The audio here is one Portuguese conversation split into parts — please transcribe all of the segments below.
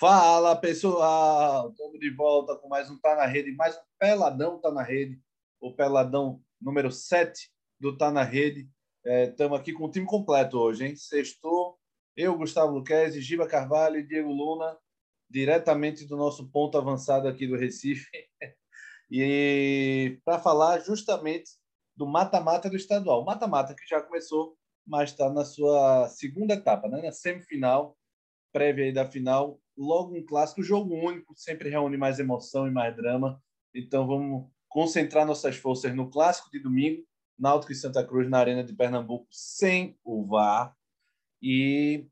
Fala pessoal, estamos de volta com mais um Tá na Rede, mais um Peladão Tá na Rede, o Peladão número 7 do Tá na Rede. Estamos é, aqui com o time completo hoje, hein? Sextou, eu, Gustavo Luquezzi, Giba Carvalho e Diego Luna, diretamente do nosso ponto avançado aqui do Recife, e para falar justamente do mata-mata do estadual. Mata-mata que já começou, mas está na sua segunda etapa, né? na semifinal, prévia aí da final. Logo um clássico, jogo único, sempre reúne mais emoção e mais drama. Então vamos concentrar nossas forças no clássico de domingo, Náutico e Santa Cruz na Arena de Pernambuco, sem o VAR. E,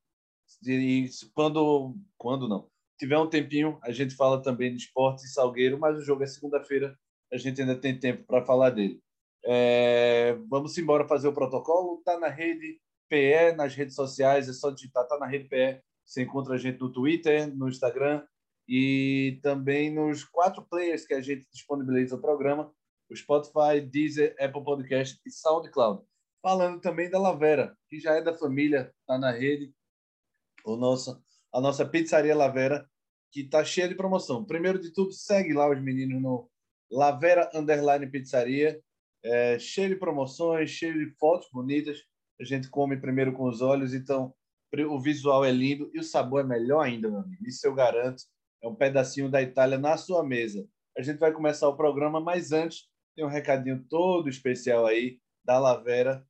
e quando, quando não, tiver um tempinho, a gente fala também de esporte e Salgueiro, mas o jogo é segunda-feira, a gente ainda tem tempo para falar dele. É, vamos embora fazer o protocolo. Está na rede PE, nas redes sociais, é só digitar, está na rede PE. Você encontra a gente no Twitter, no Instagram e também nos quatro players que a gente disponibiliza o programa: o Spotify, Deezer, Apple Podcast e SoundCloud. Falando também da Lavera, que já é da família, está na rede. O nosso, a nossa pizzaria Lavera, que está cheia de promoção. Primeiro de tudo, segue lá os meninos no Lavera Underline Pizzaria é, cheio de promoções, cheio de fotos bonitas. A gente come primeiro com os olhos, então o visual é lindo e o sabor é melhor ainda, meu amigo. Isso eu garanto. É um pedacinho da Itália na sua mesa. A gente vai começar o programa, mas antes tem um recadinho todo especial aí da Lavera,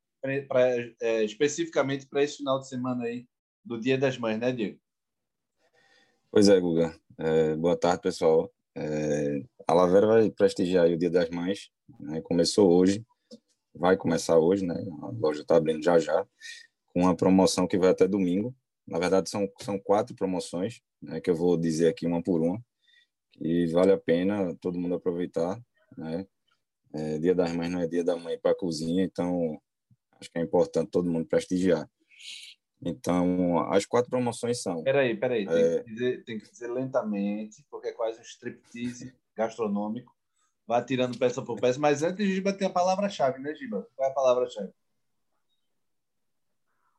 pra, é, especificamente para esse final de semana aí do Dia das Mães, né, Diego? Pois é, Guga. É, boa tarde, pessoal. É, a Lavera vai prestigiar o Dia das Mães, né? começou hoje, vai começar hoje, né? a loja está abrindo já já, uma promoção que vai até domingo. Na verdade, são, são quatro promoções, né? que eu vou dizer aqui uma por uma, e vale a pena todo mundo aproveitar. Né? É, dia das Mães não é dia da mãe para a cozinha, então acho que é importante todo mundo prestigiar. Então, as quatro promoções são. Peraí, peraí, tem, é... que dizer, tem que dizer lentamente, porque é quase um striptease gastronômico. Vai tirando peça por peça, mas antes, Giba tem a palavra-chave, né, Giba? Qual é a palavra-chave?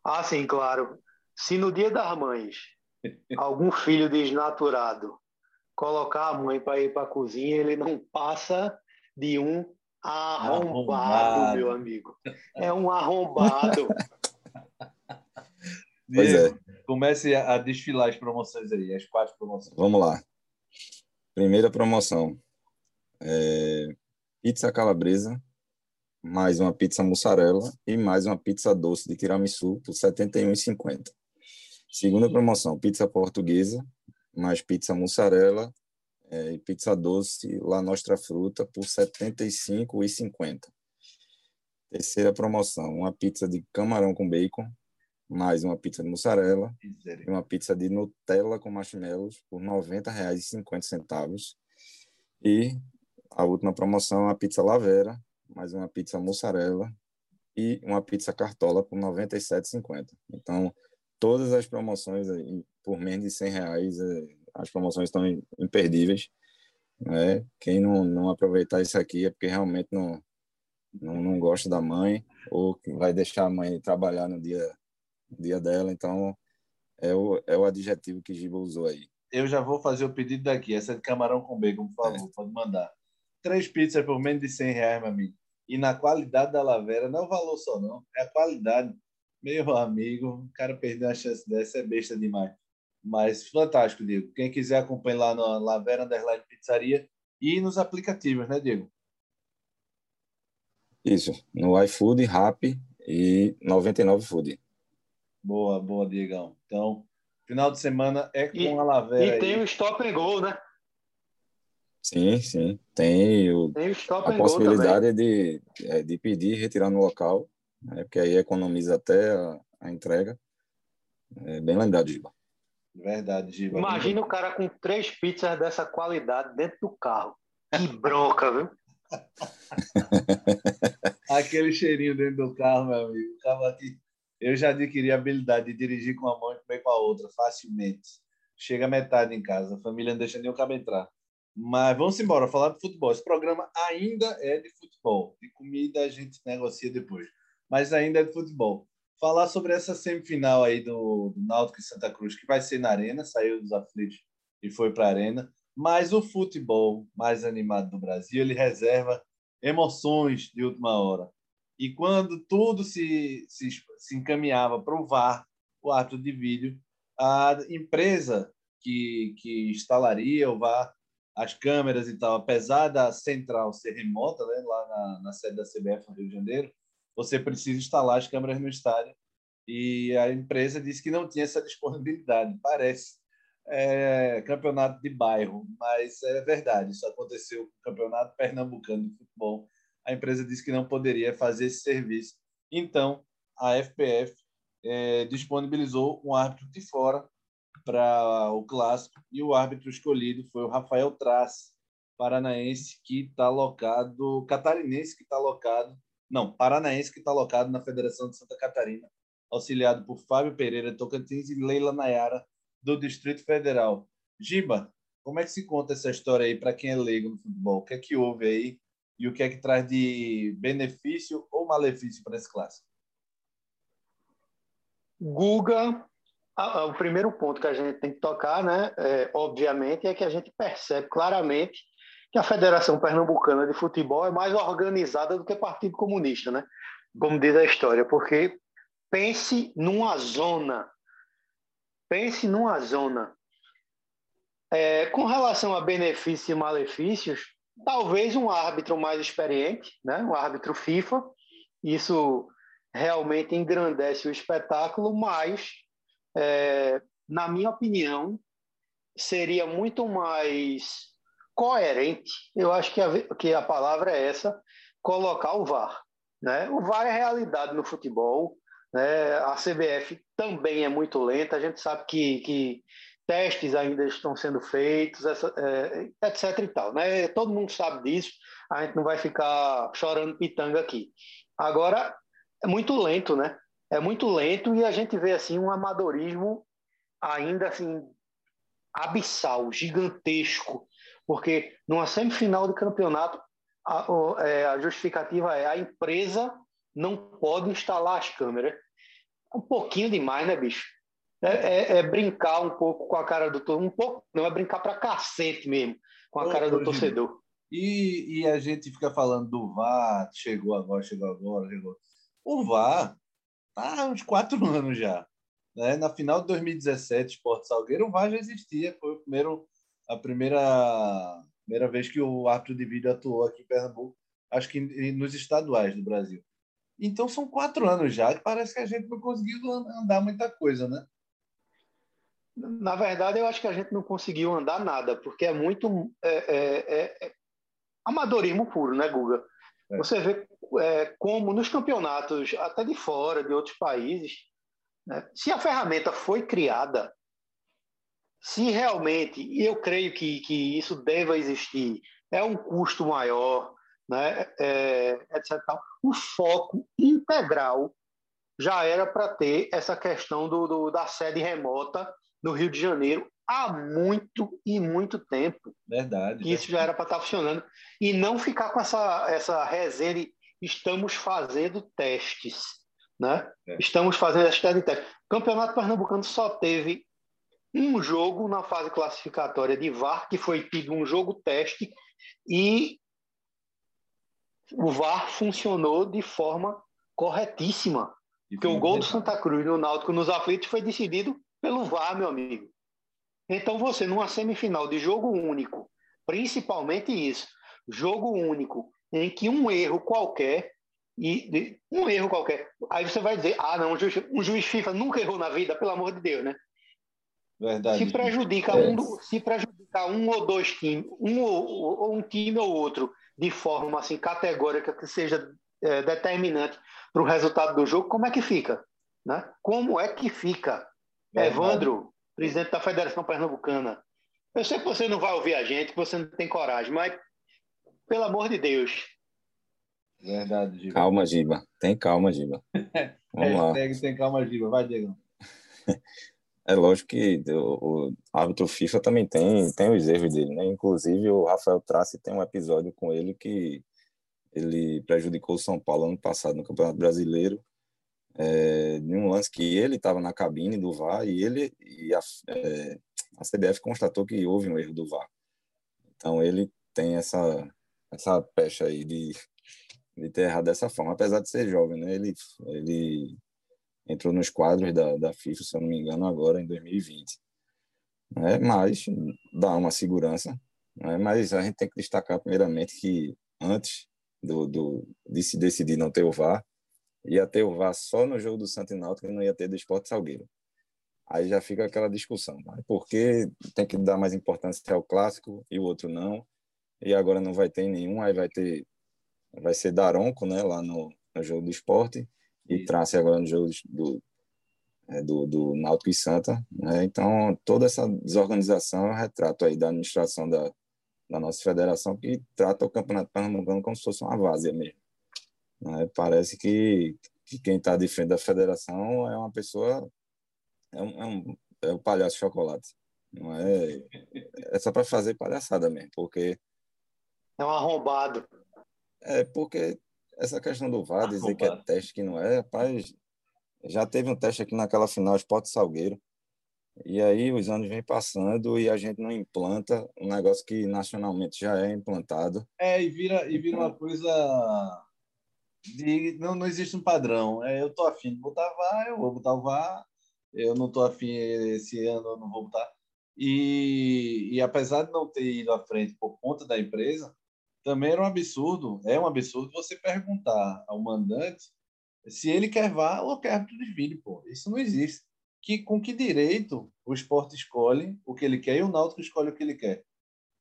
Ah, sim, claro. Se no dia das mães algum filho desnaturado colocar a mãe para ir para a cozinha, ele não passa de um arrombado, arrombado, meu amigo. É um arrombado. Pois é. Comece a desfilar as promoções aí, as quatro promoções. Vamos lá. Primeira promoção. É, pizza calabresa, mais uma pizza mussarela e mais uma pizza doce de tiramisu por R$ 71,50. Segunda promoção, pizza portuguesa, mais pizza mussarela é, e pizza doce La Nostra Fruta por R$ 75,50. Terceira promoção, uma pizza de camarão com bacon, mais uma pizza de mussarela e uma pizza de Nutella com marshmallows por R$ 90,50. E a última promoção, a pizza Lavera, mais uma pizza mussarela e uma pizza cartola por R$ 97,50. Então, todas as promoções aí, por menos de 100 reais, é, as promoções estão imperdíveis. Né? Quem não, não aproveitar isso aqui é porque realmente não, não, não gosta da mãe ou vai deixar a mãe trabalhar no dia dia dela, então é o, é o adjetivo que Giba usou aí. Eu já vou fazer o pedido daqui, essa de camarão com bacon, por favor, é. pode mandar. Três pizzas por menos de 100 reais, meu amigo. E na qualidade da Lavera, não é o valor só não, é a qualidade. Meu amigo, o cara perdeu a chance dessa, é besta demais. Mas fantástico, Diego. Quem quiser acompanhar lá na Lavera Underline Pizzaria e nos aplicativos, né, Diego? Isso, no iFood, Rap e 99 Food. Boa, boa, Diegão. Então, final de semana é com e, a Lavera. E tem o stop and go, né? Sim, sim. Tem, o, tem o a possibilidade de, é, de pedir e retirar no local, né? porque aí economiza até a, a entrega. É bem lembrado, Giba. Verdade, Giba. Imagina o cara com três pizzas dessa qualidade dentro do carro. Que bronca, viu? Aquele cheirinho dentro do carro, meu amigo. O carro aqui eu já adquiri a habilidade de dirigir com uma mão e comer com a outra facilmente. Chega metade em casa, a família não deixa nem o cabo entrar. Mas vamos embora, falar de futebol. Esse programa ainda é de futebol. De comida a gente negocia depois. Mas ainda é de futebol. Falar sobre essa semifinal aí do, do Náutico e Santa Cruz, que vai ser na Arena, saiu dos aflitos e foi para a arena. Mas o futebol mais animado do Brasil, ele reserva emoções de última hora. E quando tudo se, se, se encaminhava para o VAR, o árbitro de vídeo, a empresa que, que instalaria o VAR, as câmeras e tal, apesar da central ser remota, né, lá na, na sede da CBF no Rio de Janeiro, você precisa instalar as câmeras no estádio. E a empresa disse que não tinha essa disponibilidade. Parece é, campeonato de bairro, mas é verdade. Isso aconteceu com o campeonato pernambucano de futebol. A empresa disse que não poderia fazer esse serviço. Então, a FPF é, disponibilizou um árbitro de fora para o clássico e o árbitro escolhido foi o Rafael Traz, paranaense que está alocado, catarinense que está alocado, não, paranaense que está alocado na Federação de Santa Catarina, auxiliado por Fábio Pereira Tocantins e Leila Nayara do Distrito Federal. Giba, como é que se conta essa história aí para quem é leigo no futebol? O que é que houve aí e o que é que traz de benefício ou malefício para esse clássico? Guga, o primeiro ponto que a gente tem que tocar, né, é, obviamente, é que a gente percebe claramente que a Federação Pernambucana de Futebol é mais organizada do que o Partido Comunista, né? Como diz a história, porque pense numa zona, pense numa zona. É, com relação a benefícios e malefícios, talvez um árbitro mais experiente, né? um árbitro FIFA, isso realmente engrandece o espetáculo, mas, é, na minha opinião, seria muito mais coerente, eu acho que a, que a palavra é essa, colocar o VAR. Né? O VAR é realidade no futebol, né? a CBF também é muito lenta, a gente sabe que, que testes ainda estão sendo feitos, essa, é, etc e tal. Né? Todo mundo sabe disso, a gente não vai ficar chorando pitanga aqui. Agora, é muito lento, né? É muito lento e a gente vê assim um amadorismo ainda assim abissal, gigantesco, porque numa semifinal de campeonato a, é, a justificativa é a empresa não pode instalar as câmeras. Um pouquinho demais, né, bicho? É, é, é, brincar um pouco com a cara do torcedor, um pouco, não é brincar para cacete mesmo com a cara do torcedor. E, e a gente fica falando do VAR, chegou agora, chegou agora, chegou. O VAR há uns quatro anos já. Né? Na final de 2017, Sport Salgueiro, o VAR já existia. Foi o primeiro, a primeira, primeira vez que o árbitro de vídeo atuou aqui em Pernambuco, acho que nos estaduais do Brasil. Então são quatro anos já que parece que a gente não conseguiu andar muita coisa, né? Na verdade, eu acho que a gente não conseguiu andar nada, porque é muito é, é, é, é amadorismo puro, né, Guga? É. Você vê é, como nos campeonatos, até de fora, de outros países, né, se a ferramenta foi criada, se realmente, e eu creio que, que isso deva existir, é um custo maior, né, é, etc. O foco integral já era para ter essa questão do, do, da sede remota no Rio de Janeiro há muito e muito tempo. Verdade. Que isso já era para estar tá funcionando. E não ficar com essa, essa resenha de estamos fazendo testes. Né? É. Estamos fazendo as testes. O Campeonato Pernambucano só teve um jogo na fase classificatória de VAR, que foi tido um jogo teste, e o VAR funcionou de forma corretíssima. Porque o gol do Santa Cruz no Náutico nos aflitos foi decidido pelo VAR, meu amigo. Então você, numa semifinal de jogo único, principalmente isso, jogo único, em que um erro qualquer, e um erro qualquer, aí você vai dizer, ah, não, um juiz, um juiz FIFA nunca errou na vida, pelo amor de Deus, né? Verdade. Se prejudica, é. um, se prejudicar um ou dois times, um ou, ou, um time ou outro, de forma assim categórica que seja é, determinante para o resultado do jogo, como é que fica? Né? Como é que fica? Verdade. Evandro, presidente da Federação Pernambucana. Eu sei que você não vai ouvir a gente, que você não tem coragem, mas, pelo amor de Deus. Verdade, Giba. Calma, Giba. Tem calma, Giba. Vamos lá. tem calma, Giba. Vai, Diego. É lógico que o, o árbitro FIFA também tem, tem os erros dele, né? Inclusive, o Rafael Trace tem um episódio com ele que ele prejudicou o São Paulo ano passado no Campeonato Brasileiro é, um lance que ele estava na cabine do VAR e ele e a, é, a CBF constatou que houve um erro do VAR. Então ele tem essa essa pecha aí de, de ter errado dessa forma, apesar de ser jovem, né? Ele ele entrou nos quadros da, da FIFA, se eu não me engano, agora em 2020. Né? Mas dá uma segurança. Né? Mas a gente tem que destacar primeiramente que antes do, do, de se decidir não ter o VAR, ia ter o VAR só no jogo do Santo Náutico e não ia ter do Esporte Salgueiro. Aí já fica aquela discussão, né? porque tem que dar mais importância ao clássico e o outro não, e agora não vai ter nenhum, aí vai ter, vai ser Daronco, né, lá no, no jogo do esporte, e Trace agora no jogo do, é, do, do Náutico e Santa, né? então toda essa desorganização é um retrato aí da administração da, da nossa federação que trata o Campeonato Pernambucano como se fosse uma várzea mesmo. Né? Parece que, que quem está de frente da federação é uma pessoa é, um, é, um, é o palhaço chocolate. Não é, é só para fazer palhaçada mesmo, porque. É um arrombado. É, porque essa questão do VAR, dizer que é teste que não é, rapaz, já teve um teste aqui naquela final Esporte Salgueiro. E aí os anos vêm passando e a gente não implanta um negócio que nacionalmente já é implantado. É, e vira, e vira uma coisa de não, não existe um padrão. É, eu tô afim de botar VAR, eu vou botar o VAR, eu não estou afim esse ano, eu não vou botar. E, e apesar de não ter ido à frente por conta da empresa, também era um absurdo, é um absurdo você perguntar ao mandante se ele quer vá ou quer árbitro de vídeo, pô. Isso não existe. Que, com que direito o esporte escolhe o que ele quer e o Náutico escolhe o que ele quer?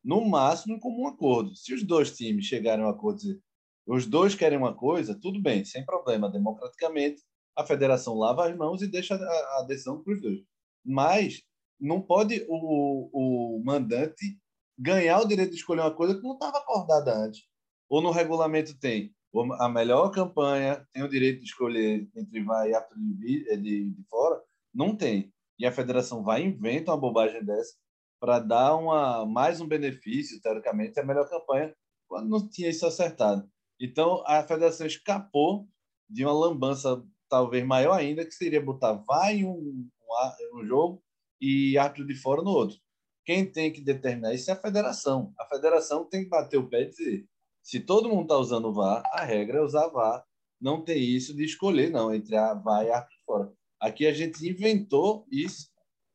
No máximo, com um acordo. Se os dois times chegarem a um acordo, dizer, os dois querem uma coisa, tudo bem, sem problema, democraticamente, a federação lava as mãos e deixa a, a decisão para os dois. Mas não pode o, o mandante ganhar o direito de escolher uma coisa que não estava acordada antes. Ou no regulamento tem a melhor campanha, tem o direito de escolher entre vai e árbitro de, eh, de, de fora? Não tem. E a federação vai e inventa uma bobagem dessa para dar uma, mais um benefício, teoricamente, a melhor campanha, quando não tinha isso acertado. Então, a federação escapou de uma lambança talvez maior ainda, que seria botar vai um, um, um jogo e árbitro de fora no outro. Quem tem que determinar isso é a federação. A federação tem que bater o pé e dizer: se todo mundo está usando o VAR, a regra é usar VAR. Não tem isso de escolher, não, entre a VAR e a fora. Aqui a gente inventou isso,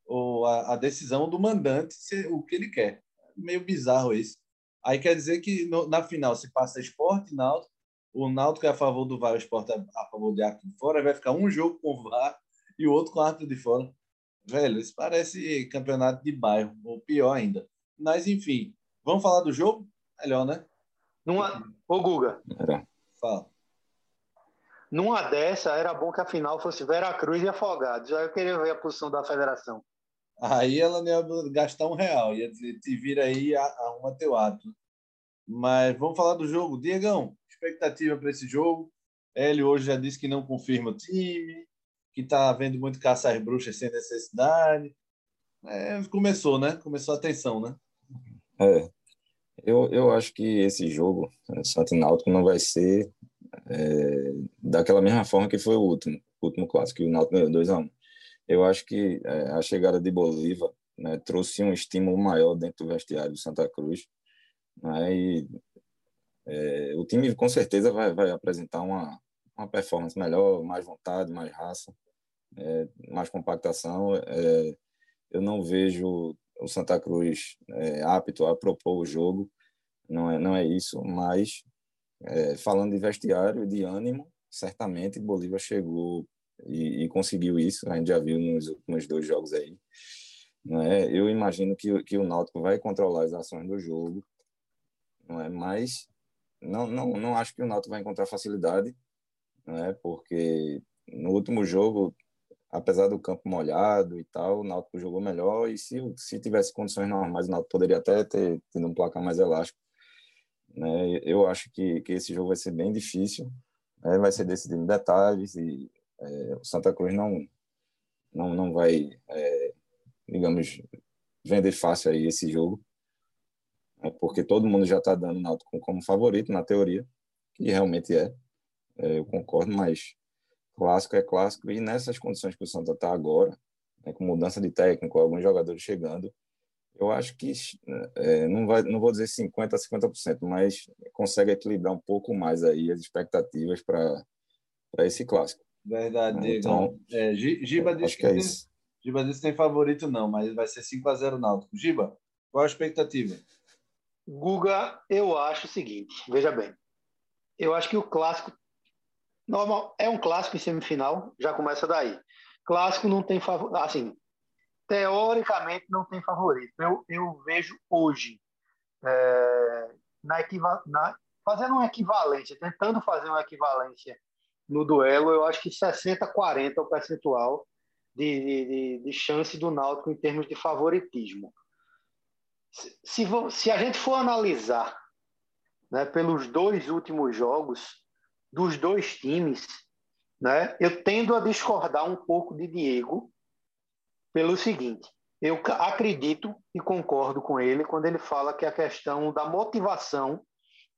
ou a, a decisão do mandante ser o que ele quer. Meio bizarro isso. Aí quer dizer que no, na final se passa esporte, náutico, o Náutico é a favor do VAR, o Sport é a favor de árbitro de fora, vai ficar um jogo com o VAR e o outro com árbitro de fora. Velho, isso parece campeonato de bairro, ou pior ainda. Mas, enfim, vamos falar do jogo? Melhor, né? Numa... Ô, Guga. Fala. Numa dessa, era bom que a final fosse Veracruz e Afogados. Já eu queria ver a posição da federação. Aí ela não ia gastar um real, ia dizer, te vira aí, arruma teu ato. Mas vamos falar do jogo. Diegão, expectativa para esse jogo? Ele hoje já disse que não confirma o time, que está havendo muito caça às bruxas sem necessidade. É, começou, né? Começou a tensão, né? É. Eu, eu acho que esse jogo, né, Santo Náutico, não vai ser é, daquela mesma forma que foi o último, o último clássico, que o Náutico ganhou 2 a 1 um. Eu acho que é, a chegada de Bolívar né, trouxe um estímulo maior dentro do vestiário do Santa Cruz. Né, e é, o time com certeza vai, vai apresentar uma, uma performance melhor, mais vontade, mais raça, é, mais compactação. É, eu não vejo o Santa Cruz é, apto a propor o jogo, não é, não é isso, mas é, falando de vestiário, de ânimo, certamente Bolívar chegou e, e, conseguiu isso, a gente já viu nos últimos dois jogos aí. É? Eu imagino que, que o Náutico vai controlar as ações do jogo, não é? mas não, não, não acho que o Náutico vai encontrar facilidade, né? Porque no último jogo, apesar do campo molhado e tal, o Náutico jogou melhor e se, se tivesse condições normais, o Náutico poderia até ter tido um placar mais elástico. Né? Eu acho que, que esse jogo vai ser bem difícil, né? vai ser decidido em detalhes e é, o Santa Cruz não não, não vai, é, digamos, vender fácil aí esse jogo é porque todo mundo já está dando o Náutico como favorito, na teoria, que realmente é, é, eu concordo, mas clássico é clássico, e nessas condições que o Santa está agora, né, com mudança de técnico, alguns jogadores chegando, Eu acho que é, não, vai, não vou dizer 50% a 50%, mas consegue equilibrar um pouco mais aí as expectativas para esse clássico. Verdade, então, é, Giba disse que, que é isso. Giba disse que tem favorito não, mas vai ser 5 a 0 Náutico. Giba, qual a expectativa? Guga, eu acho o seguinte, veja bem. Eu acho que o clássico normal é um clássico em semifinal, já começa daí. Clássico não tem favorito, assim, teoricamente não tem favorito. Eu, eu vejo hoje é, na, equiva, na fazendo uma equivalência, tentando fazer uma equivalência no duelo, eu acho que 60-40 é o percentual de, de, de, chance do Náutico em termos de favoritismo. Se, se, se a gente for analisar né, pelos dois últimos jogos dos dois times, né, eu tendo a discordar um pouco de Diego pelo seguinte: eu acredito e concordo com ele quando ele fala que a questão da motivação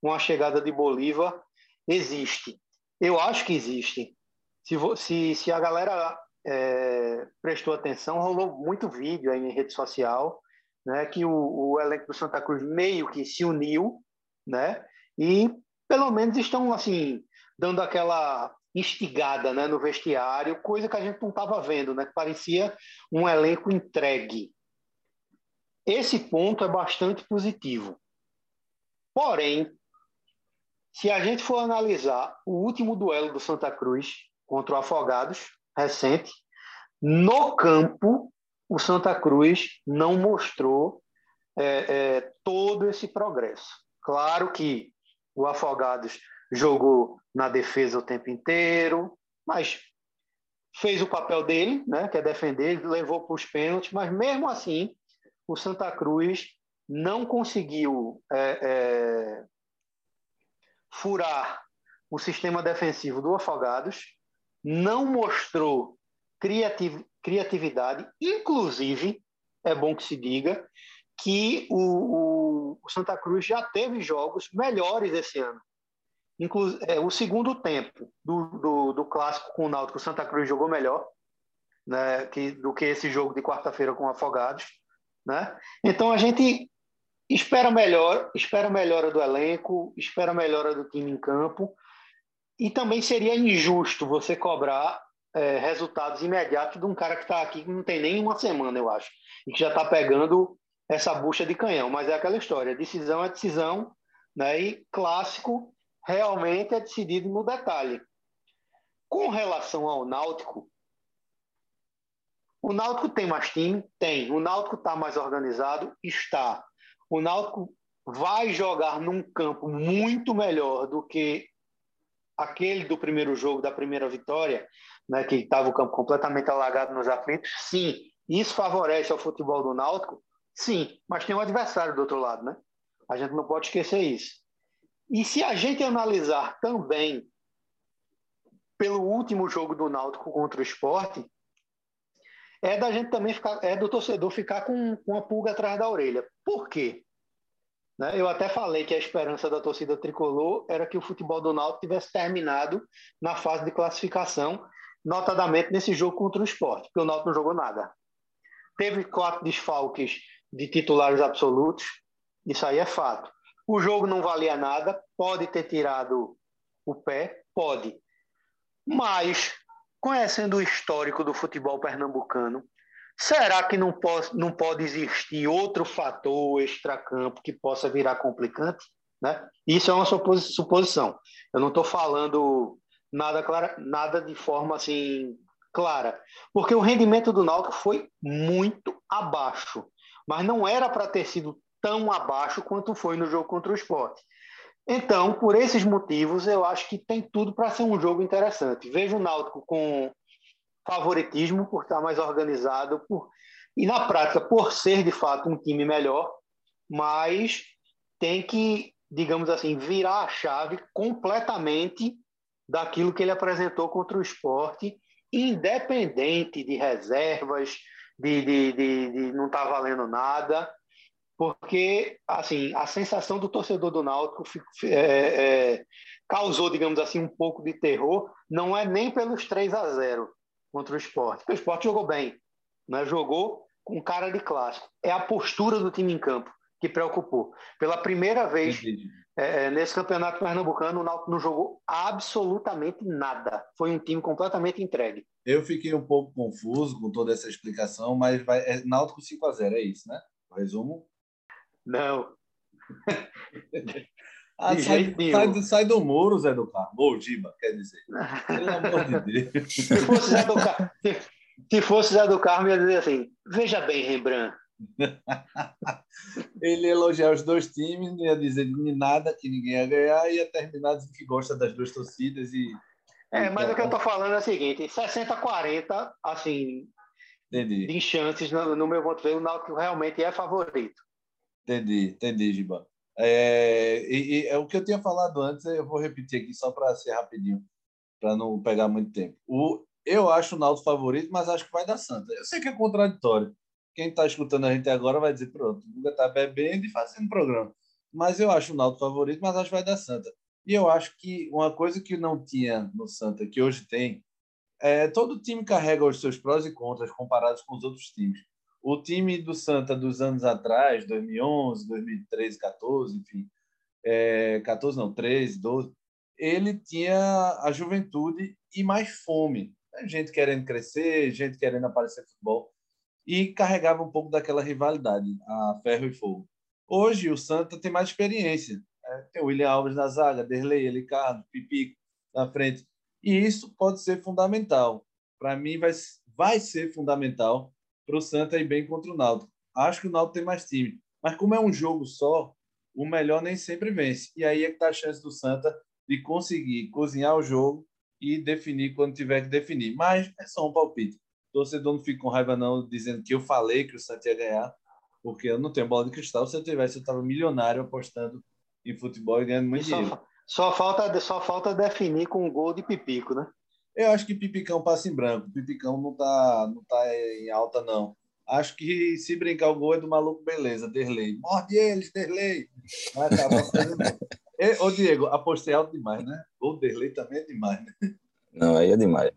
com a chegada de Bolívar existe. Eu acho que existe. Se, se, se a galera é, prestou atenção, rolou muito vídeo aí em rede social, né, que o, o elenco do Santa Cruz meio que se uniu, né, e pelo menos estão assim dando aquela instigada né, no vestiário, coisa que a gente não estava vendo, né, que parecia um elenco entregue. Esse ponto é bastante positivo. Porém, se a gente for analisar o último duelo do Santa Cruz contra o Afogados, recente, no campo, o Santa Cruz não mostrou é, é, todo esse progresso. Claro que o Afogados jogou na defesa o tempo inteiro, mas fez o papel dele, né, que é defender, levou para os pênaltis, mas mesmo assim o Santa Cruz não conseguiu é, é furar o sistema defensivo do Afogados, não mostrou criativ criatividade, inclusive, é bom que se diga, que o, o, Santa Cruz já teve jogos melhores esse ano. Inclu é, o segundo tempo do, do, do, clássico com o Náutico, o Santa Cruz jogou melhor né, que, do que esse jogo de quarta-feira com o Afogados. Né? Então a gente espera melhor, espera melhora do elenco, espera melhora do time em campo. E também seria injusto você cobrar é, resultados imediatos de um cara que está aqui que não tem nem uma semana, eu acho, e que já está pegando essa bucha de canhão. Mas é aquela história: decisão é decisão, né? e clássico realmente é decidido no detalhe. Com relação ao Náutico, o Náutico tem mais time? Tem. O Náutico está mais organizado? Está o Náutico vai jogar num campo muito melhor do que aquele do primeiro jogo, da primeira vitória, né, que estava o campo completamente alagado nos aflitos, sim. Isso favorece ao futebol do Náutico? Sim, mas tem um adversário do outro lado, né? A gente não pode esquecer isso. E se a gente analisar também pelo último jogo do Náutico contra o esporte, é da gente também ficar, é do torcedor ficar com, com a pulga atrás da orelha. Por quê? Né? Eu até falei que a esperança da torcida tricolor era que o futebol do Náutico tivesse terminado na fase de classificação, notadamente nesse jogo contra o esporte, porque o Náutico não jogou nada. Teve quatro desfalques de titulares absolutos, isso aí é fato. O jogo não valia nada, pode ter tirado o pé, pode. Mas conhecendo o histórico do futebol pernambucano, será que não pode, não pode existir outro fator extracampo que possa virar complicante? Né? Isso é uma suposição. Eu não estou falando nada, clara, nada de forma assim clara, porque o rendimento do Náutico foi muito abaixo, mas não era para ter sido tão abaixo quanto foi no jogo contra o Sport. Então, por esses motivos, eu acho que tem tudo para ser um jogo interessante. Vejo o Náutico com favoritismo por estar mais organizado por... e, na prática, por ser de fato um time melhor, mas tem que, digamos assim, virar a chave completamente daquilo que ele apresentou contra o esporte, independente de reservas, de, de, de, de não estar tá valendo nada porque assim a sensação do torcedor do Náutico é, é, causou, digamos assim, um pouco de terror. Não é nem pelos 3 a 0 contra o esporte. O esporte jogou bem, né? jogou com cara de clássico. É a postura do time em campo que preocupou. Pela primeira vez é, é, nesse campeonato pernambucano, o Náutico não jogou absolutamente nada. Foi um time completamente entregue. Eu fiquei um pouco confuso com toda essa explicação, mas vai, é Náutico 5 a 0 é isso, né? Resumo? Não. ah, sai, sai, sai, do muro, Zé do Carmo. Ou Giba, quer dizer. Pelo amor de Deus. Se fosse Zé do Carmo, se, se fosse Zé do Carmo, ia dizer assim: veja bem, Rembrandt. Ele ia elogiar os dois times, não ia dizer nada que ninguém ia ganhar, ia terminar dizendo que gosta das duas torcidas e. É, mas o que eu tô falando é o seguinte: 60-40, assim, Entendi. de chances, no, no meu ponto de vista, o Náutico realmente é favorito. Entendi, entendi, Giba. É, e, e, é o que eu tinha falado antes, eu vou repetir aqui só para ser rapidinho, para não pegar muito tempo. O, eu acho o Náutico favorito, mas acho que vai dar Santa. Eu sei que é contraditório, quem está escutando a gente agora vai dizer, pronto, o Guga está bebendo e fazendo programa. Mas eu acho o Naldo favorito, mas acho que vai dar Santa. E eu acho que uma coisa que não tinha no Santa, que hoje tem, é todo time carrega os seus prós e contras comparados com os outros times. O time do Santa dos anos atrás, 2011, 2013, 14, enfim, é, 14 não, 13, 12, ele tinha a juventude e mais fome. Gente querendo crescer, gente querendo aparecer no futebol e carregava um pouco daquela rivalidade, a ferro e fogo. Hoje o Santa tem mais experiência. Né? Tem o William Alves na zaga, Derlei, Ricardo, Pipico na frente. E isso pode ser fundamental. Para mim, vai, vai ser fundamental para o Santa ir bem contra o Náutico. Acho que o Náutico tem mais time. Mas como é um jogo só, o melhor nem sempre vence. E aí é que está a chance do Santa de conseguir cozinhar o jogo e definir quando tiver que definir. Mas é só um palpite torcedor não fica com raiva não dizendo que eu falei que o Santos ia ganhar, porque eu não tenho bola de cristal. Se eu tivesse, eu estava milionário apostando em futebol e ganhando muito e dinheiro. Só, só, falta, só falta definir com um gol de Pipico, né? Eu acho que Pipicão passa em branco. Pipicão não tá, não tá em alta, não. Acho que se brincar o gol é do maluco, beleza, Derlei. Morde eles, Derlei. Vai acabar fazendo. Ô, Diego, apostei alto demais, né? O Derlei também é demais, né? Não, aí é demais.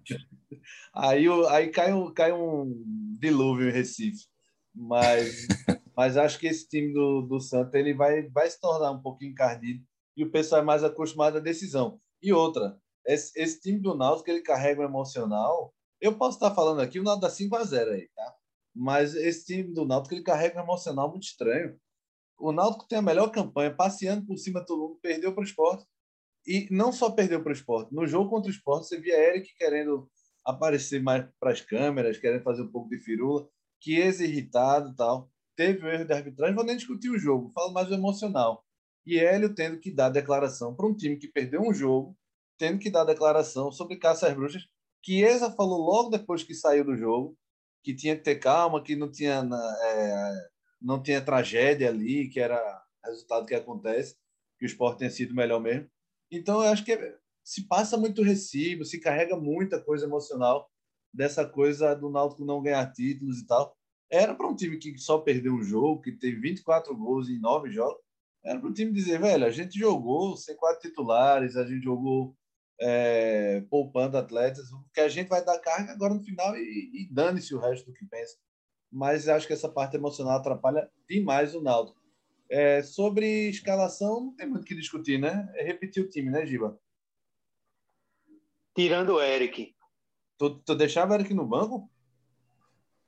Aí, aí cai, um, cai um dilúvio em Recife. Mas, mas acho que esse time do, do Santa ele vai, vai se tornar um pouquinho encardido e o pessoal é mais acostumado à decisão. E outra, esse, esse time do Náutico ele carrega o emocional. Eu posso estar falando aqui o Náutico dá 5 a 0 aí, tá? Mas esse time do Náutico ele carrega um emocional muito estranho. O Náutico tem a melhor campanha, passeando por cima todo mundo, perdeu para o esporte. E não só perdeu para o esporte. No jogo contra o esporte, você via Eric querendo aparecer mais para as câmeras, querendo fazer um pouco de firula, que irritado tal. Teve o erro de arbitragem, vou nem discutir o jogo, falo mais do emocional. E Hélio tendo que dar declaração para um time que perdeu um jogo, tendo que dar declaração sobre caça às bruxas, que Eza falou logo depois que saiu do jogo, que tinha que ter calma, que não tinha, é, não tinha tragédia ali, que era resultado que acontece, que o esporte tenha sido melhor mesmo. Então, eu acho que se passa muito recibo, se carrega muita coisa emocional dessa coisa do Náutico não ganhar títulos e tal. Era para um time que só perdeu um jogo, que teve 24 gols em nove jogos, era para o time dizer, velho, a gente jogou sem quatro titulares, a gente jogou é, poupando atletas, que a gente vai dar carga agora no final e, e dane-se o resto do que pensa. Mas acho que essa parte emocional atrapalha demais o Náutico. É, sobre escalação, não tem muito o que discutir, né? É repetir o time, né, Giba? tirando o Eric. Tu, tu deixava o Eric no banco?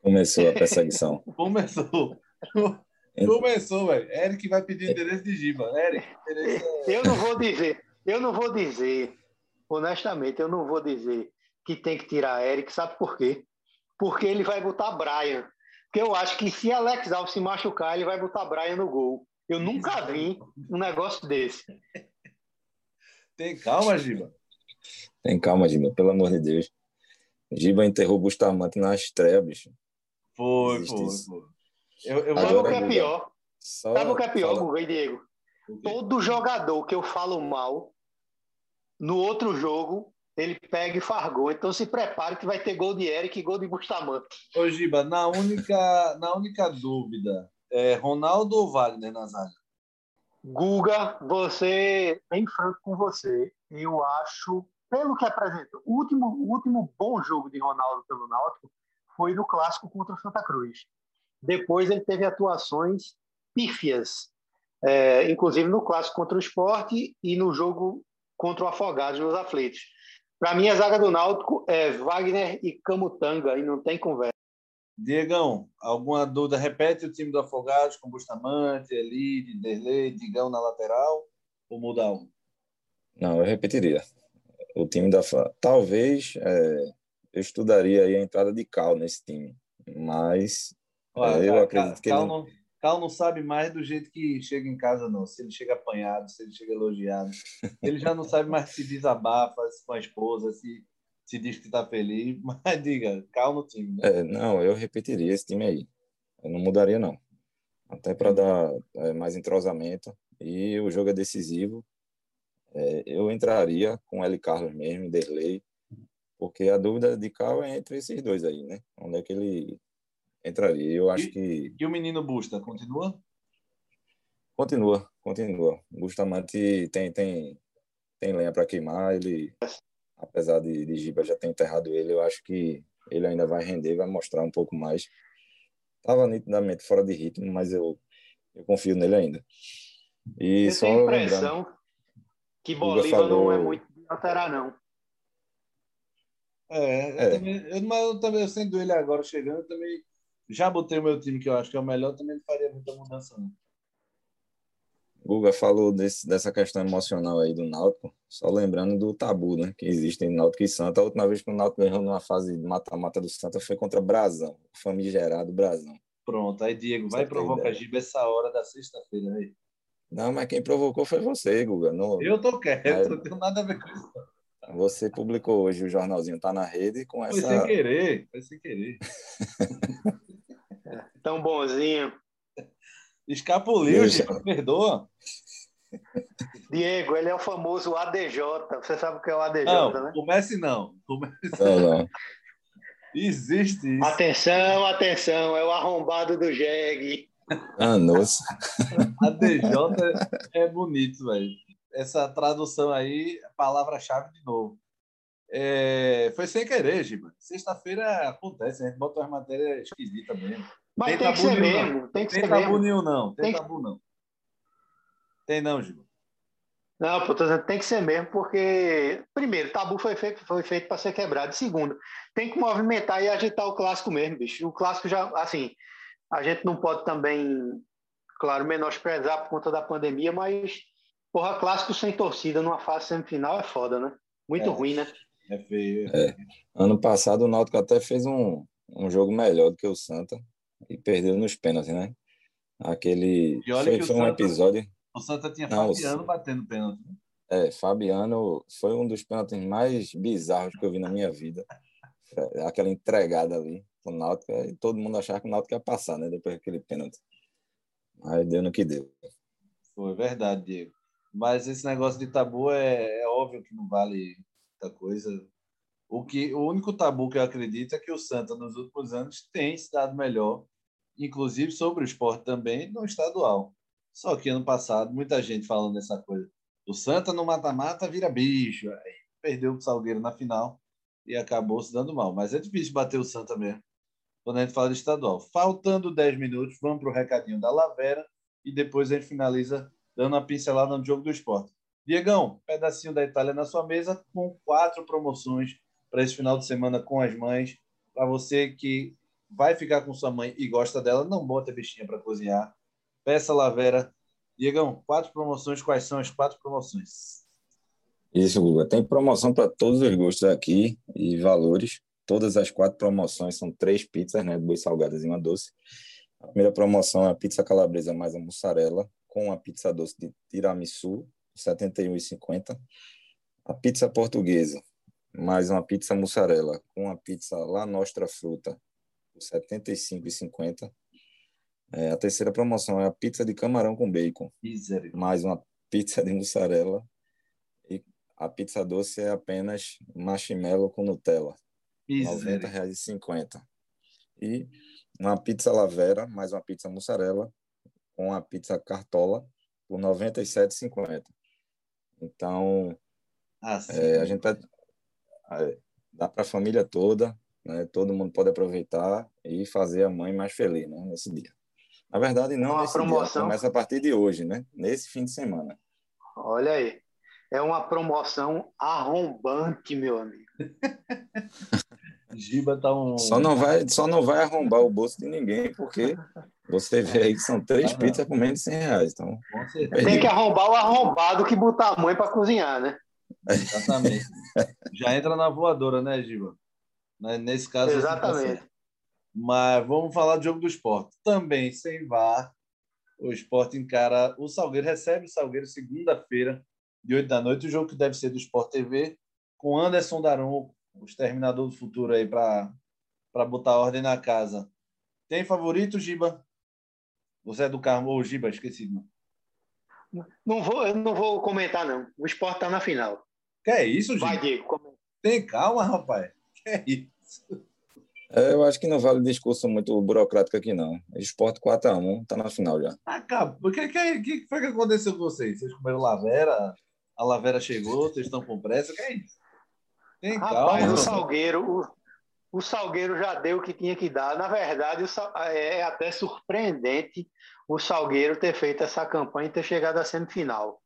Começou a perseguição. Começou. Começou, velho. Eric vai pedir endereço de Giba. Eric, endereço é... Eu não vou dizer, eu não vou dizer, honestamente, eu não vou dizer que tem que tirar Eric, sabe por quê? Porque ele vai botar Brian. Porque eu acho que se Alex Alves se machucar, ele vai botar Brian no gol. Eu nunca vi um negócio desse. Tem calma, Giba. Tem calma, Giba, pelo amor de Deus. Giba enterrou o Bustamante na estreia, bicho. Foi, foi, foi. Eu, eu Sabe o que é pior? Só Sabe o que é pior, Guga e Diego? Todo jogador que eu falo mal, no outro jogo, ele pega e faz gol. Então se prepare que vai ter gol de Eric e gol de Bustamante. Ô, Giba, na única, na única dúvida, é Ronaldo ou Wagner na zaga? Guga, você, bem franco com você, eu acho, pelo que apresentou, o último, o último bom jogo de Ronaldo pelo Náutico foi no clássico contra o Santa Cruz. depois ele teve atuações pífias, é, inclusive no clássico contra o esporte e no jogo contra o Afogados nos aflitos. Para mim, a zaga do Náutico é Wagner e Camutanga, e não tem conversa. Diegão, alguma dúvida? Repete o time do Afogados com Bustamante, Elide, Derlei, Digão na lateral ou mudar um? Não, eu repetiria. O time da talvez é, eu estudaria a entrada de Cal nesse time, mas Olha, eu acredito que Cal ele... não, Cal não sabe mais do jeito que chega em casa, não. Se ele chega apanhado, se ele chega elogiado. Ele já não sabe mais se desabafa com a esposa, se, se diz que está feliz. Mas diga, Cal no time. Né? É, não, eu repetiria esse time aí. Eu não mudaria, não. Até para dar é, mais entrosamento. E o jogo é decisivo. É, eu entraria com L. Carlos mesmo, Derlei, porque a dúvida de Cal é entre esses dois aí, né? Onde é que ele entraria. Eu acho e, que. E o menino Busta, continua? Continua, continua. Bustamante tem, tem, tem lenha para queimar. Ele, apesar de, de Giba já ter enterrado ele, eu acho que ele ainda vai render, vai mostrar um pouco mais. Estava nitidamente fora de ritmo, mas eu, eu confio nele ainda. E eu só tenho a impressão que Bolívar falou... não é muito de alterar, não. É, eu é. Também, eu, mas eu também, sendo ele agora chegando, eu também já botei o meu time, que eu acho que é o melhor, também não faria muita mudança, não. Guga falou desse, dessa questão emocional aí do Náutico, só lembrando do tabu, né, que existe em Náutico e Santa. A última vez que o Náutico ganhou numa fase de mata-mata do Santa foi contra Brasão, famigerado Brasão. Pronto, aí Diego, vai provocar Giba essa hora da sexta-feira aí. Não, mas quem provocou foi você, Guga. Não, eu tô quieto, não tenho nada a ver com isso. Você publicou hoje o jornalzinho, tá na rede com essa. Foi sem querer, foi sem querer. Tão bonzinho. Escapuliu, gente, perdoa. Diego, ele é o famoso ADJ. Você sabe o que é o ADJ, não, né? Comece não. Comece não, não. Existe isso. Atenção, atenção, é o arrombado do Jeg. Ah, nossa. ADJ é bonito, velho. Essa tradução aí, palavra-chave de novo. É, foi sem querer, Giba. Sexta-feira acontece, a gente bota umas matérias esquisitas mesmo. Mas tem, tem que ser mesmo. Não. Tem que tem ser tabu mesmo. nenhum, não. Tem, tem tabu, não. Tem não, Giba. Não, pô, tem que ser mesmo, porque, primeiro, tabu foi feito, foi feito para ser quebrado. Segundo, tem que movimentar e agitar o clássico mesmo, bicho. O clássico já, assim, a gente não pode também, claro, menosprezar por conta da pandemia, mas, porra, clássico sem torcida numa fase semifinal é foda, né? Muito é. ruim, né? É feio. É. Ano passado o Náutico até fez um, um jogo melhor do que o Santa e perdeu nos pênaltis, né? Aquele foi, foi um Santa, episódio. O Santa tinha Não, Fabiano o... batendo pênalti. Né? É, Fabiano foi um dos pênaltis mais bizarros que eu vi na minha vida. Aquela entregada ali o Náutico, e todo mundo achava que o Náutico ia passar, né? Depois daquele pênalti. Aí deu no que deu. Foi verdade, Diego. Mas esse negócio de tabu é, é óbvio que não vale muita coisa. O, que, o único tabu que eu acredito é que o Santa, nos últimos anos, tem se dado melhor, inclusive sobre o esporte também, no estadual. Só que ano passado, muita gente falando dessa coisa. O Santa no mata-mata vira bicho. Aí perdeu o Salgueiro na final e acabou se dando mal. Mas é difícil bater o Santa mesmo quando a gente fala de estadual. Faltando 10 minutos, vamos para o recadinho da Lavera e depois a gente finaliza dando uma pincelada no jogo do esporte. Diegão, pedacinho da Itália na sua mesa com quatro promoções para esse final de semana com as mães. Para você que vai ficar com sua mãe e gosta dela, não bota a bichinha para cozinhar. Peça Lavera. Diegão, quatro promoções. Quais são as quatro promoções? Isso, Guga. Tem promoção para todos os gostos aqui e valores. Todas as quatro promoções são três pizzas, né? Duas salgadas e uma doce. A primeira promoção é a pizza calabresa mais a mussarela, com a pizza doce de tiramisu, 71,50. A pizza portuguesa, mais uma pizza mussarela com a pizza La Nostra Fruta, por 75,50. É, a terceira promoção é a pizza de camarão com bacon, mais uma pizza de mussarela. E a pizza doce é apenas marshmallow com Nutella, R$ 90,50. E uma pizza lavera, mais uma pizza mussarela, com a pizza cartola, por R$ 97,50. Então, ah, é, a gente tá, dá para a família toda né? Todo mundo pode aproveitar e fazer a mãe mais feliz, né? Nesse dia. Na verdade, não Uma nesse promoção. dia, começa a partir de hoje, né? Nesse fim de semana. Olha aí. É uma promoção arrombante, meu amigo. Giba tá um. Só não, vai, só não vai arrombar o bolso de ninguém, porque você vê aí que são três ah, pizzas com menos de 100 reais. Então, Tem que arrombar o arrombado que botar a mãe para cozinhar, né? Exatamente. Já entra na voadora, né, Giba? Né, nesse caso. Assim, tá Exatamente. Mas vamos falar do jogo do esporte. Também sem VAR, o esporte encara. O Salgueiro recebe o Salgueiro segunda-feira, de 8 da noite. O jogo que deve ser do Sport TV, com Anderson Daron, o exterminador do futuro aí, para botar ordem na casa. Tem favorito, Giba? Você é do Carmo ou Giba? Esqueci. Não. Não vou, eu não vou comentar, não. O esporte está na final. Que é isso, Giba? Vai, Diego. Comenta. Tem calma, rapaz. Que é isso? É, eu acho que não vale discurso muito burocrático aqui, não. Esporte 4x1, tá na final já. Acabou. O que, que, que foi que aconteceu com vocês? Vocês comeram Lavera? A Lavera chegou, vocês estão com pressa? O que é isso? Tem Rapaz, calma. o Salgueiro, o, o Salgueiro já deu o que tinha que dar. Na verdade, o, é até surpreendente o Salgueiro ter feito essa campanha e ter chegado à semifinal.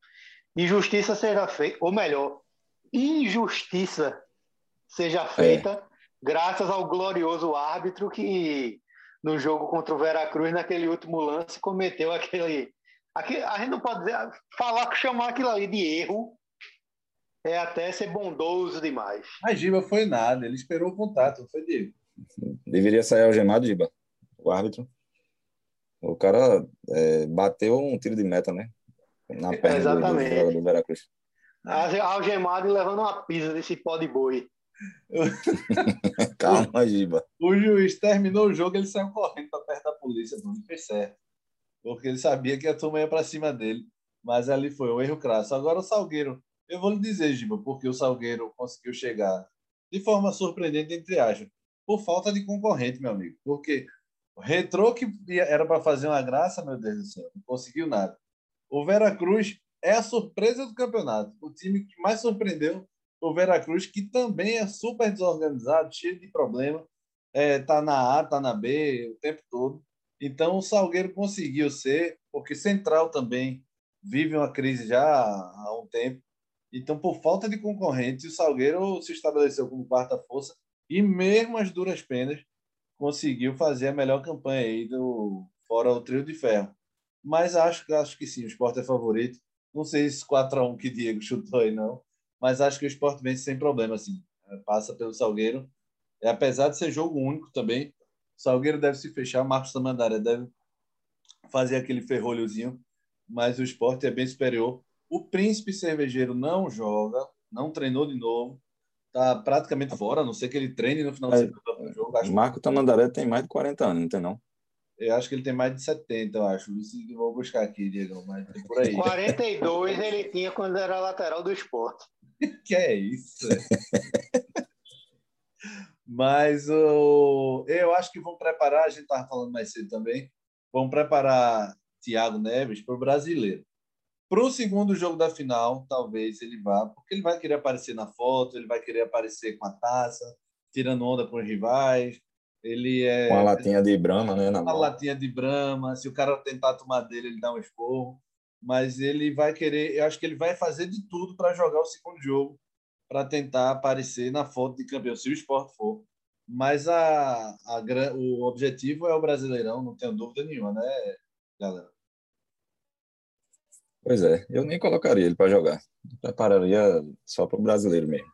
Injustiça seja feita, ou melhor, injustiça seja feita. É graças ao glorioso árbitro que no jogo contra o Veracruz, naquele último lance, cometeu aquele. aquele a gente não pode dizer, falar, chamar aquilo ali de erro é até ser bondoso demais. Mas Giba foi nada, ele esperou o contato, não foi Diego. Deveria sair algemado, Giba, o árbitro. O cara é, bateu um tiro de meta, né? Na perna Exatamente. do, do Veracruz. Algemado e levando uma pisa desse pó de boi. Calma, Giba. O juiz terminou o jogo, ele saiu correndo para perto da polícia, não fez certo. Porque ele sabia que a turma ia para cima dele. Mas ali foi um erro crasso. Agora o Salgueiro, eu vou lhe dizer, Giba, porque o Salgueiro conseguiu chegar de forma surpreendente, entre aspas, por falta de concorrente, meu amigo. Porque o Retrô, que era para fazer uma graça, meu Deus do céu, não conseguiu nada. O Veracruz é a surpresa do campeonato. O time que mais surpreendeu o Veracruz, que também é super desorganizado, cheio de problema. É, tá na A, tá na B o tempo todo. Então o Salgueiro conseguiu ser, porque Central também vive uma crise já há um tempo. Então, por falta de concorrente, o Salgueiro se estabeleceu como quarta força e, mesmo as duras penas, conseguiu fazer a melhor campanha aí do fora o trio de ferro. Mas acho, acho que sim, o esporte é favorito. Não sei se 4 a 1 que Diego chutou aí, não mas acho que o esporte vence sem problema, assim. É, passa pelo Salgueiro. É, apesar de ser jogo único também, o Salgueiro deve se fechar, Marcos Tamandaré deve fazer aquele ferrolhozinho, mas o esporte é bem superior. O Príncipe Cervejeiro não joga, não treinou de novo, tá praticamente fora, a não ser que ele treine no final do é, jogo. Acho Marco Tamandaré tem mais de 40 anos, não tem não? Eu acho que ele tem mais de 70, eu acho. Isso vou buscar aqui, Diego, mas tem por aí. 42 ele tinha quando era lateral do esporte. que é isso? Mas o, eu acho que vão preparar, a gente estava falando mais cedo também, vão preparar Thiago Neves para o brasileiro. Para o segundo jogo da final, talvez ele vá, porque ele vai querer aparecer na foto, ele vai querer aparecer com a taça, tirando onda com os rivais. Ele é. Com a latinha de brama, né? Na latinha de brama. Se o cara tentar tomar dele, ele dá um esporro mas ele vai querer, eu acho que ele vai fazer de tudo para jogar o segundo jogo, para tentar aparecer na foto de campeão, se o esporte for. Mas a, a, o objetivo é o Brasileirão, não tenho dúvida nenhuma, né, galera? Pois é, eu nem colocaria ele para jogar. Prepararia só para o brasileiro mesmo.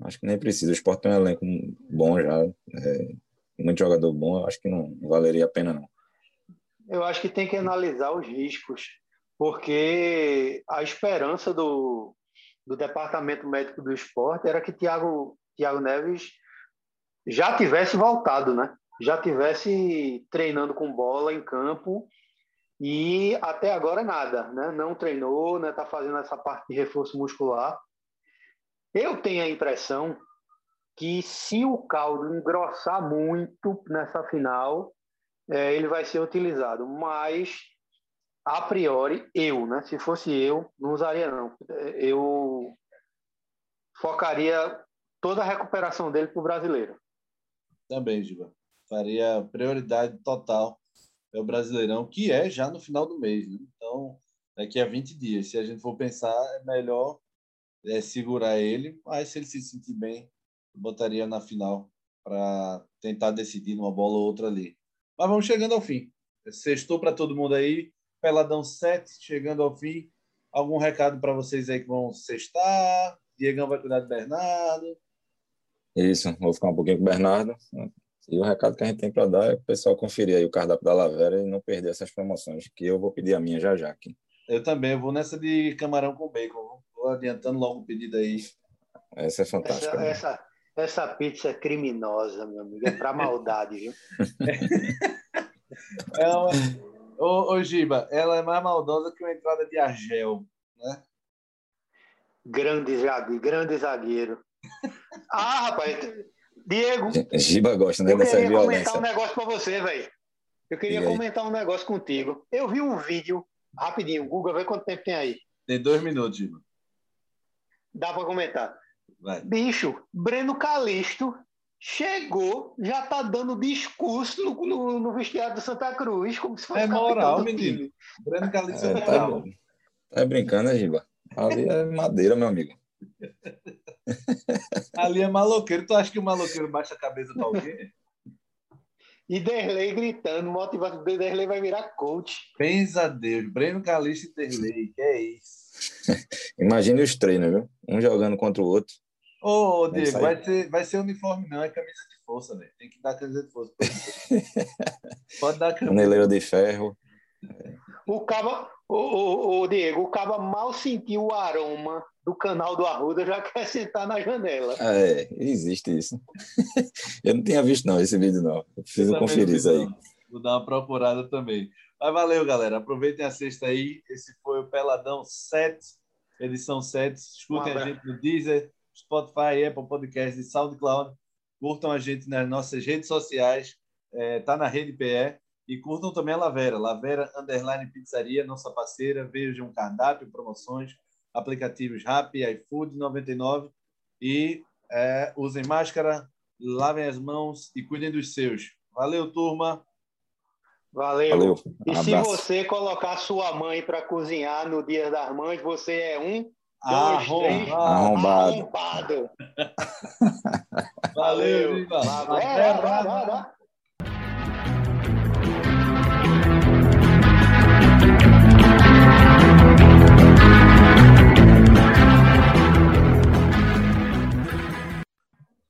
Acho que nem precisa. O esporte tem um elenco bom já, é, muito jogador bom, eu acho que não valeria a pena, não. Eu acho que tem que analisar os riscos porque a esperança do, do Departamento Médico do Esporte era que Thiago, Thiago Neves já tivesse voltado, né? Já tivesse treinando com bola em campo e até agora nada, né? Não treinou, né? Tá fazendo essa parte de reforço muscular. Eu tenho a impressão que se o caldo engrossar muito nessa final, é, ele vai ser utilizado, mas a priori, eu, né? Se fosse eu, não usaria não. Eu focaria toda a recuperação dele para o brasileiro. Também, Giba. Faria prioridade total é o Brasileirão, que é já no final do mês. Né? Então, daqui a 20 dias. Se a gente for pensar, é melhor é, segurar ele, mas se ele se sentir bem, botaria na final para tentar decidir numa bola ou outra ali. Mas vamos chegando ao fim. Sextou para todo mundo aí. Peladão 7, chegando ao fim. Algum recado para vocês aí que vão sextar? Diegão vai cuidar do Bernardo. Isso, vou ficar um pouquinho com o Bernardo. E o recado que a gente tem para dar é o pessoal conferir aí o cardápio da Lavera e não perder essas promoções, que eu vou pedir a minha já já aqui. Eu também, eu vou nessa de camarão com bacon. Vou adiantando logo o pedido aí. Essa é fantástica. Essa, essa, essa, pizza é criminosa, meu amigo. É para maldade, viu? é uma... ô, ô, Giba, ela é mais maldosa que uma entrada de Argel, né? Grande zagueiro, grande zagueiro. Ah, rapaz, Diego. Giba gosta, né? Eu queria comentar um negócio para você, velho. Eu queria comentar um negócio contigo. Eu vi um vídeo, rapidinho, Google, vê quanto tempo tem aí. Tem dois minutos, Giba. Dá para comentar. Vai. Bicho, Breno Calixto chegou, já tá dando discurso no, no, no vestiário do Santa Cruz, como se fosse É moral, menino. Breno Calixto é, é moral. Tá, tá brincando, né, Giba? Ali é madeira, meu amigo. Ali é maloqueiro. Tu acha que o maloqueiro baixa a cabeça pra alguém? E Derlei gritando, motivado. Derlei vai virar coach. Pensa Deus, Breno Calixto e Derlei, que é isso? Imagine os treinos, viu? Um jogando contra o outro. Ô, Diego, vai ser, vai ser uniforme, não, é camisa de força, velho. Tem que dar camisa de força. Pode dar camisa. Paneleira de ferro. O cabo, o, o, o, Diego, o cabo mal sentiu o aroma do canal do Arruda, já quer sentar na janela. É, existe isso. Eu não tinha visto não esse vídeo não. Eu preciso conferir isso aí. Vou dar uma procurada também. Mas valeu, galera. Aproveitem a sexta aí. Esse foi o Peladão 7, edição 7. Escutem a gente no Deezer, Spotify, Apple Podcast e SoundCloud. Curtam a gente nas nossas redes sociais. É, tá na Rede PE. E curtam também a Lavera. Lavera Underline Pizzaria, nossa parceira. Vejam cardápio, promoções, aplicativos Rappi, iFood 99. E é, usem máscara, lavem as mãos e cuidem dos seus. Valeu, turma! Valeu. Valeu. E se você colocar sua mãe para cozinhar no Dia das Mães, você é um dois, arrombado. arrombado. Valeu, Valeu. Valeu. Valeu. Valeu.